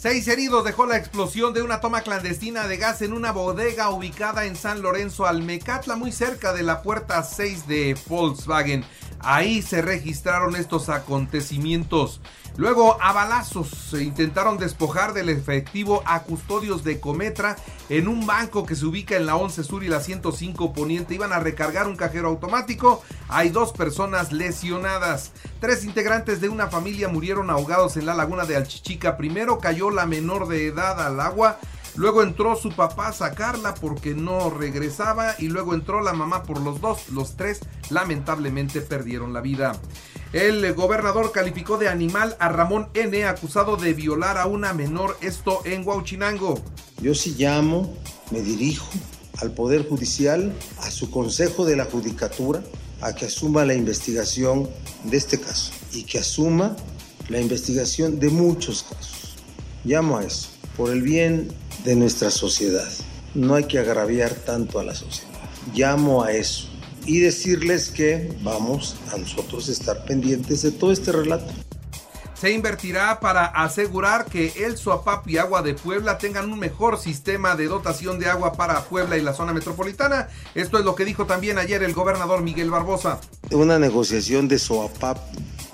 Seis heridos dejó la explosión de una toma clandestina de gas en una bodega ubicada en San Lorenzo, Almecatla, muy cerca de la puerta 6 de Volkswagen. Ahí se registraron estos acontecimientos. Luego, a balazos, se intentaron despojar del efectivo a custodios de Cometra en un banco que se ubica en la 11 Sur y la 105 Poniente. Iban a recargar un cajero automático. Hay dos personas lesionadas. Tres integrantes de una familia murieron ahogados en la laguna de Alchichica. Primero cayó la menor de edad al agua Luego entró su papá a sacarla porque no regresaba y luego entró la mamá por los dos. Los tres lamentablemente perdieron la vida. El gobernador calificó de animal a Ramón N acusado de violar a una menor, esto en Huauchinango. Yo sí llamo, me dirijo al Poder Judicial, a su Consejo de la Judicatura, a que asuma la investigación de este caso y que asuma la investigación de muchos casos. Llamo a eso, por el bien de nuestra sociedad. No hay que agraviar tanto a la sociedad. Llamo a eso y decirles que vamos a nosotros estar pendientes de todo este relato. Se invertirá para asegurar que el Suapap y Agua de Puebla tengan un mejor sistema de dotación de agua para Puebla y la zona metropolitana. Esto es lo que dijo también ayer el gobernador Miguel Barbosa. Una negociación de Suapap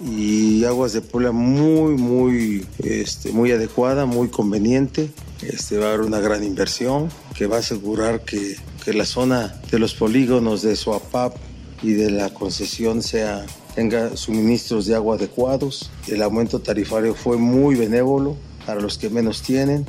y Aguas de Puebla muy, muy, este, muy adecuada, muy conveniente. Este, va a haber una gran inversión que va a asegurar que, que la zona de los polígonos de Suapap y de la concesión sea, tenga suministros de agua adecuados. El aumento tarifario fue muy benévolo para los que menos tienen.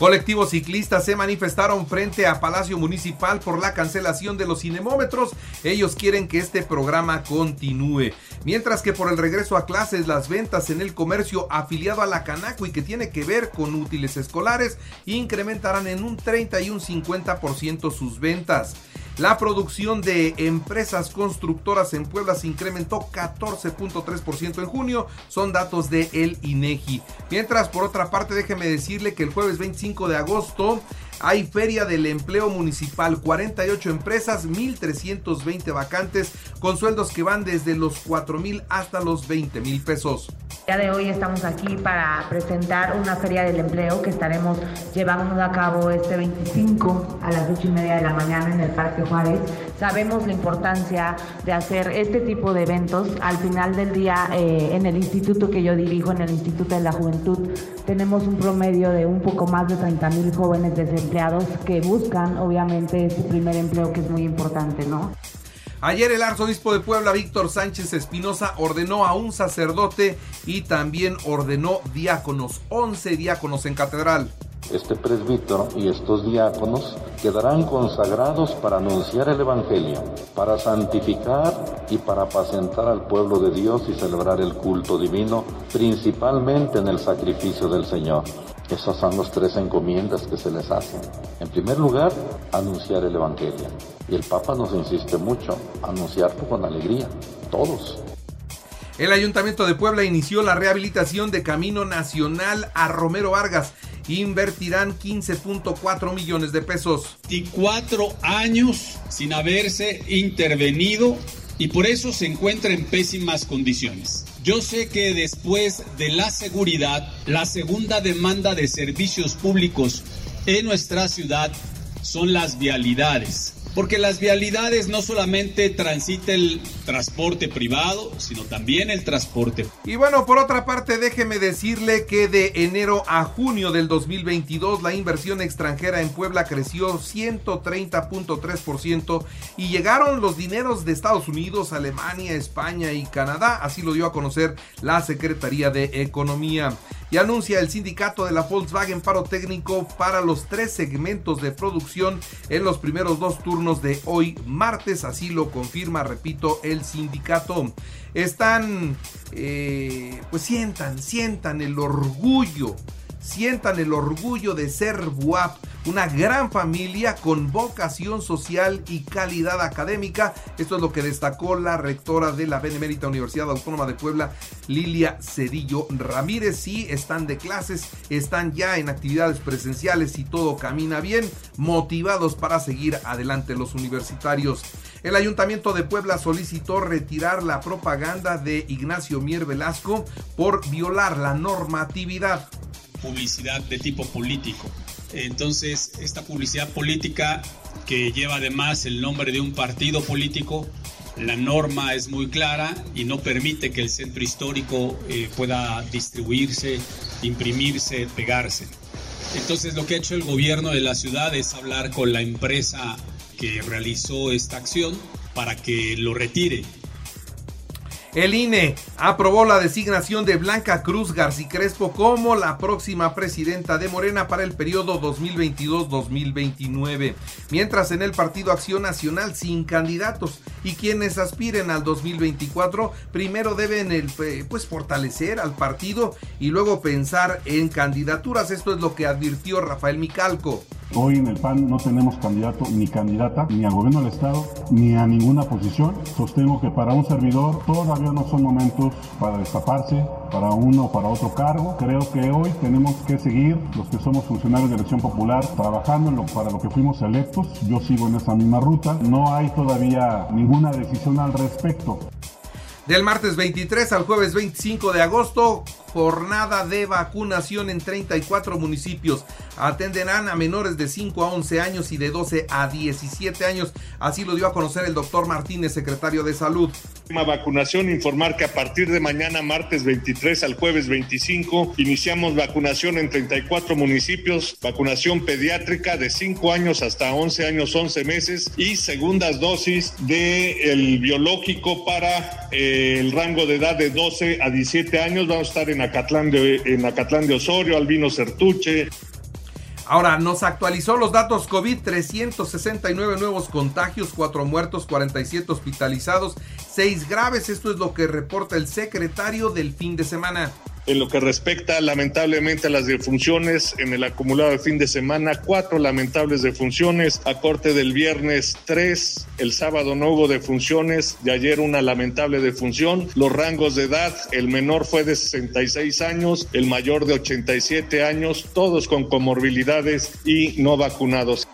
Colectivos ciclistas se manifestaron frente a Palacio Municipal por la cancelación de los cinemómetros. Ellos quieren que este programa continúe. Mientras que por el regreso a clases, las ventas en el comercio afiliado a la Canaco y que tiene que ver con útiles escolares incrementarán en un 30 y un 50% sus ventas. La producción de empresas constructoras en Puebla se incrementó 14.3% en junio, son datos de el INEGI. Mientras, por otra parte, déjeme decirle que el jueves 25 de agosto hay Feria del Empleo Municipal, 48 empresas, 1.320 vacantes, con sueldos que van desde los 4 mil hasta los 20 mil pesos. Día de hoy estamos aquí para presentar una Feria del Empleo que estaremos llevando a cabo este 25 a las 8 y media de la mañana en el Parque Juárez. Sabemos la importancia de hacer este tipo de eventos. Al final del día, eh, en el instituto que yo dirijo, en el Instituto de la Juventud, tenemos un promedio de un poco más de 30 mil jóvenes desempleados empleados que buscan obviamente su primer empleo que es muy importante, ¿no? Ayer el arzobispo de Puebla, Víctor Sánchez Espinosa, ordenó a un sacerdote y también ordenó diáconos, 11 diáconos en catedral. Este presbítero y estos diáconos quedarán consagrados para anunciar el Evangelio, para santificar y para apacentar al pueblo de Dios y celebrar el culto divino, principalmente en el sacrificio del Señor. Esas son las tres encomiendas que se les hacen. En primer lugar, anunciar el Evangelio. Y el Papa nos insiste mucho, anunciarlo con alegría, todos. El Ayuntamiento de Puebla inició la rehabilitación de Camino Nacional a Romero Vargas. Invertirán 15.4 millones de pesos. Y cuatro años sin haberse intervenido y por eso se encuentra en pésimas condiciones. Yo sé que después de la seguridad, la segunda demanda de servicios públicos en nuestra ciudad son las vialidades. Porque las vialidades no solamente transita el transporte privado, sino también el transporte. Y bueno, por otra parte, déjeme decirle que de enero a junio del 2022 la inversión extranjera en Puebla creció 130.3% y llegaron los dineros de Estados Unidos, Alemania, España y Canadá, así lo dio a conocer la Secretaría de Economía y anuncia el sindicato de la Volkswagen paro técnico para los tres segmentos de producción en los primeros dos turnos de hoy martes, así lo confirma, repito, el sindicato. Están, eh, pues sientan, sientan el orgullo, sientan el orgullo de ser BUAP una gran familia con vocación social y calidad académica. Esto es lo que destacó la rectora de la Benemérita Universidad Autónoma de Puebla, Lilia Cedillo Ramírez. Sí, están de clases, están ya en actividades presenciales y todo camina bien, motivados para seguir adelante los universitarios. El Ayuntamiento de Puebla solicitó retirar la propaganda de Ignacio Mier Velasco por violar la normatividad. Publicidad de tipo político. Entonces, esta publicidad política que lleva además el nombre de un partido político, la norma es muy clara y no permite que el centro histórico eh, pueda distribuirse, imprimirse, pegarse. Entonces lo que ha hecho el gobierno de la ciudad es hablar con la empresa que realizó esta acción para que lo retire. El INE aprobó la designación de Blanca Cruz García Crespo como la próxima presidenta de Morena para el periodo 2022-2029, mientras en el Partido Acción Nacional sin candidatos y quienes aspiren al 2024 primero deben eh, pues fortalecer al partido y luego pensar en candidaturas. Esto es lo que advirtió Rafael Micalco. Hoy en el PAN no tenemos candidato ni candidata ni al gobierno del Estado ni a ninguna posición. Sostengo que para un servidor todavía no son momentos para destaparse para uno o para otro cargo. Creo que hoy tenemos que seguir los que somos funcionarios de elección popular trabajando para lo que fuimos electos. Yo sigo en esa misma ruta. No hay todavía ninguna decisión al respecto. Del martes 23 al jueves 25 de agosto, jornada de vacunación en 34 municipios. Atenderán a menores de 5 a 11 años y de 12 a 17 años. Así lo dio a conocer el doctor Martínez, secretario de Salud. Vacunación, informar que a partir de mañana, martes 23 al jueves 25, iniciamos vacunación en 34 municipios, vacunación pediátrica de 5 años hasta 11 años, 11 meses y segundas dosis de el biológico para eh, el rango de edad de 12 a 17 años. Vamos a estar en Acatlán de, en Acatlán de Osorio, Albino Certuche, Ahora, nos actualizó los datos COVID, 369 nuevos contagios, 4 muertos, 47 hospitalizados, 6 graves. Esto es lo que reporta el secretario del fin de semana. En lo que respecta lamentablemente a las defunciones, en el acumulado de fin de semana, cuatro lamentables defunciones, a corte del viernes tres, el sábado no hubo defunciones, de ayer una lamentable defunción, los rangos de edad, el menor fue de 66 años, el mayor de 87 años, todos con comorbilidades y no vacunados.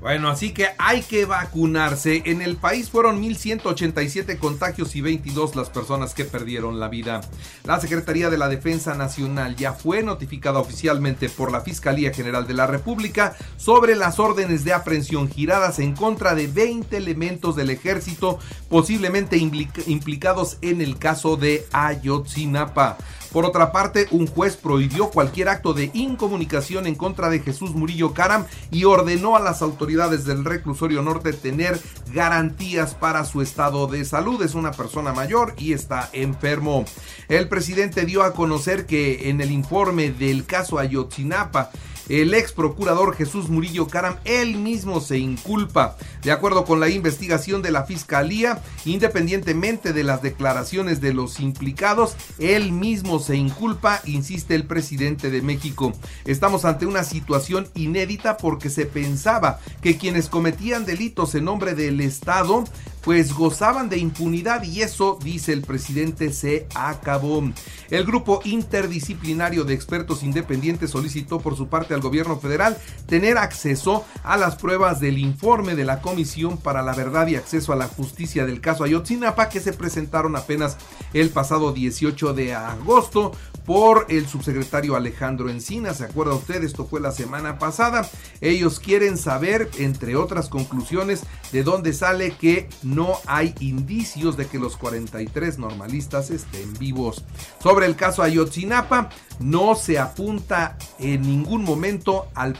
Bueno, así que hay que vacunarse. En el país fueron 1.187 contagios y 22 las personas que perdieron la vida. La Secretaría de la Defensa Nacional ya fue notificada oficialmente por la Fiscalía General de la República sobre las órdenes de aprehensión giradas en contra de 20 elementos del ejército posiblemente implicados en el caso de Ayotzinapa. Por otra parte, un juez prohibió cualquier acto de incomunicación en contra de Jesús Murillo Caram y ordenó a las autoridades del reclusorio norte tener garantías para su estado de salud. Es una persona mayor y está enfermo. El presidente dio a conocer que en el informe del caso Ayotzinapa, el ex procurador Jesús Murillo Caram, él mismo se inculpa. De acuerdo con la investigación de la Fiscalía, independientemente de las declaraciones de los implicados, él mismo se inculpa, insiste el presidente de México. Estamos ante una situación inédita porque se pensaba que quienes cometían delitos en nombre del Estado pues gozaban de impunidad y eso, dice el presidente, se acabó. El grupo interdisciplinario de expertos independientes solicitó por su parte al gobierno federal tener acceso a las pruebas del informe de la Comisión para la Verdad y Acceso a la Justicia del caso Ayotzinapa que se presentaron apenas el pasado 18 de agosto por el subsecretario Alejandro Encina. ¿Se acuerda usted? Esto fue la semana pasada. Ellos quieren saber, entre otras conclusiones, de dónde sale que no hay indicios de que los 43 normalistas estén vivos. Sobre el caso Ayotzinapa, no se apunta en ningún momento al,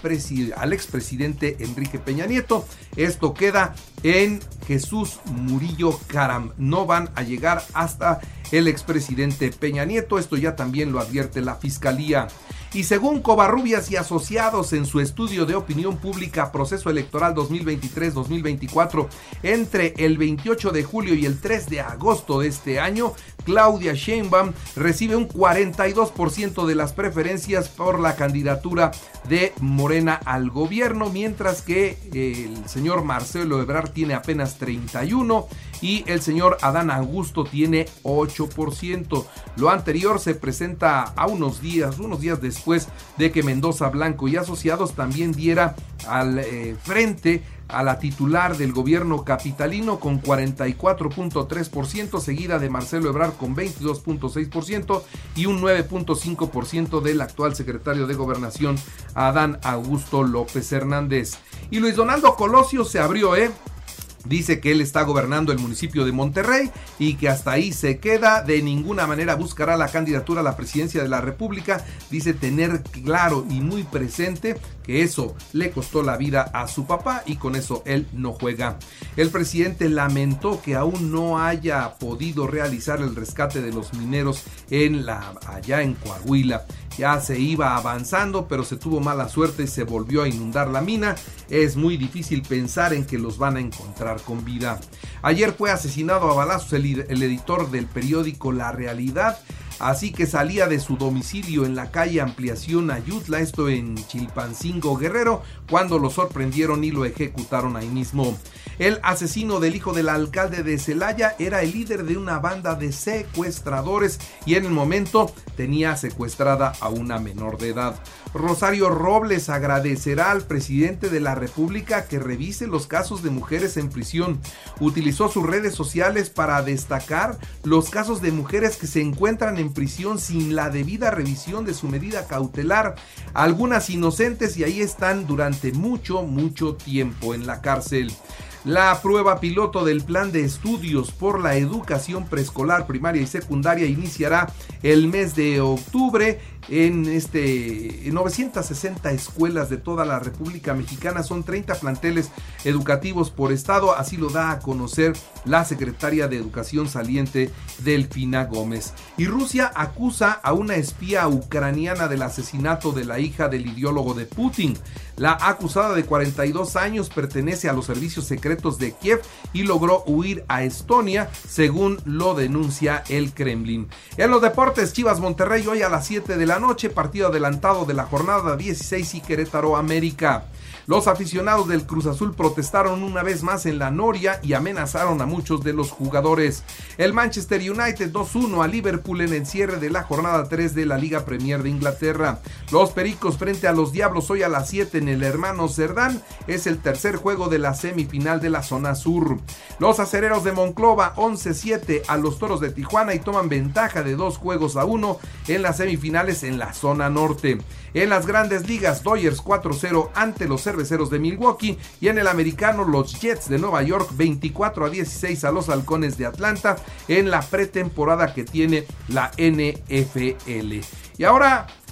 al expresidente Enrique Peña Nieto. Esto queda en Jesús Murillo Caram. No van a llegar hasta el expresidente Peña Nieto. Esto ya también lo advierte la fiscalía. Y según Covarrubias y asociados en su estudio de opinión pública Proceso Electoral 2023-2024, entre el 28 de julio y el 3 de agosto de este año, Claudia Sheinbaum recibe un 42% de las preferencias por la candidatura de Morena al gobierno, mientras que el señor Marcelo Ebrard tiene apenas 31 y el señor Adán Augusto tiene 8%. Lo anterior se presenta a unos días, unos días después de que Mendoza Blanco y asociados también diera al eh, frente a la titular del gobierno capitalino con 44.3%, seguida de Marcelo Ebrard con 22.6% y un 9.5% del actual secretario de gobernación Adán Augusto López Hernández. Y Luis Donaldo Colosio se abrió, ¿eh? Dice que él está gobernando el municipio de Monterrey y que hasta ahí se queda. De ninguna manera buscará la candidatura a la presidencia de la República. Dice tener claro y muy presente que eso le costó la vida a su papá y con eso él no juega. El presidente lamentó que aún no haya podido realizar el rescate de los mineros en la allá en Coahuila. Ya se iba avanzando, pero se tuvo mala suerte y se volvió a inundar la mina. Es muy difícil pensar en que los van a encontrar con vida. Ayer fue asesinado a balazos el, el editor del periódico La Realidad así que salía de su domicilio en la calle Ampliación Ayutla, esto en Chilpancingo Guerrero, cuando lo sorprendieron y lo ejecutaron ahí mismo. El asesino del hijo del alcalde de Celaya era el líder de una banda de secuestradores y en el momento tenía secuestrada a una menor de edad. Rosario Robles agradecerá al presidente de la República que revise los casos de mujeres en prisión. Utilizó sus redes sociales para destacar los casos de mujeres que se encuentran en prisión sin la debida revisión de su medida cautelar. Algunas inocentes y ahí están durante mucho, mucho tiempo en la cárcel. La prueba piloto del plan de estudios por la educación preescolar, primaria y secundaria iniciará el mes de octubre en este 960 escuelas de toda la República Mexicana. Son 30 planteles educativos por estado, así lo da a conocer la secretaria de Educación saliente Delfina Gómez. Y Rusia acusa a una espía ucraniana del asesinato de la hija del ideólogo de Putin. La acusada de 42 años pertenece a los servicios secretos de Kiev y logró huir a Estonia, según lo denuncia el Kremlin. En los deportes, Chivas Monterrey hoy a las 7 de la noche, partido adelantado de la jornada 16 y Querétaro América. Los aficionados del Cruz Azul protestaron una vez más en la Noria y amenazaron a muchos de los jugadores. El Manchester United 2-1 a Liverpool en el cierre de la jornada 3 de la Liga Premier de Inglaterra. Los Pericos frente a los Diablos hoy a las 7 en el hermano Cerdán es el tercer juego de la semifinal de la zona sur. Los acereros de Monclova 11-7 a los Toros de Tijuana y toman ventaja de dos juegos a uno en las semifinales en la zona norte. En las grandes ligas, Dodgers 4-0 ante los cerveceros de Milwaukee y en el americano, los Jets de Nueva York 24 a 16 a los halcones de Atlanta en la pretemporada que tiene la NFL. Y ahora